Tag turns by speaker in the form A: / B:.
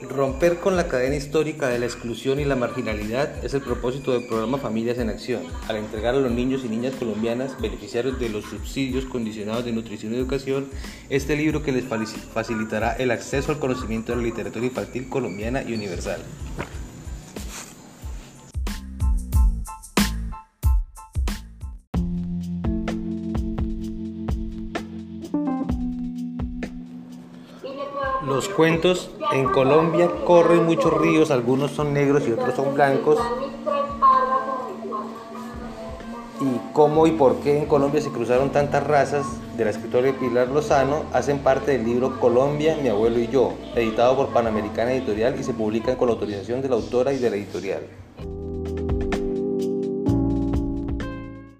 A: Romper con la cadena histórica de la exclusión y la marginalidad es el propósito del programa Familias en Acción, al entregar a los niños y niñas colombianas, beneficiarios de los subsidios condicionados de nutrición y educación, este libro que les facilitará el acceso al conocimiento de la literatura infantil colombiana y universal. Los cuentos en Colombia corren muchos ríos, algunos son negros y otros son blancos. Y cómo y por qué en Colombia se cruzaron tantas razas de la escritora Pilar Lozano hacen parte del libro Colombia, mi abuelo y yo, editado por Panamericana Editorial y se publica con la autorización de la autora y de la editorial.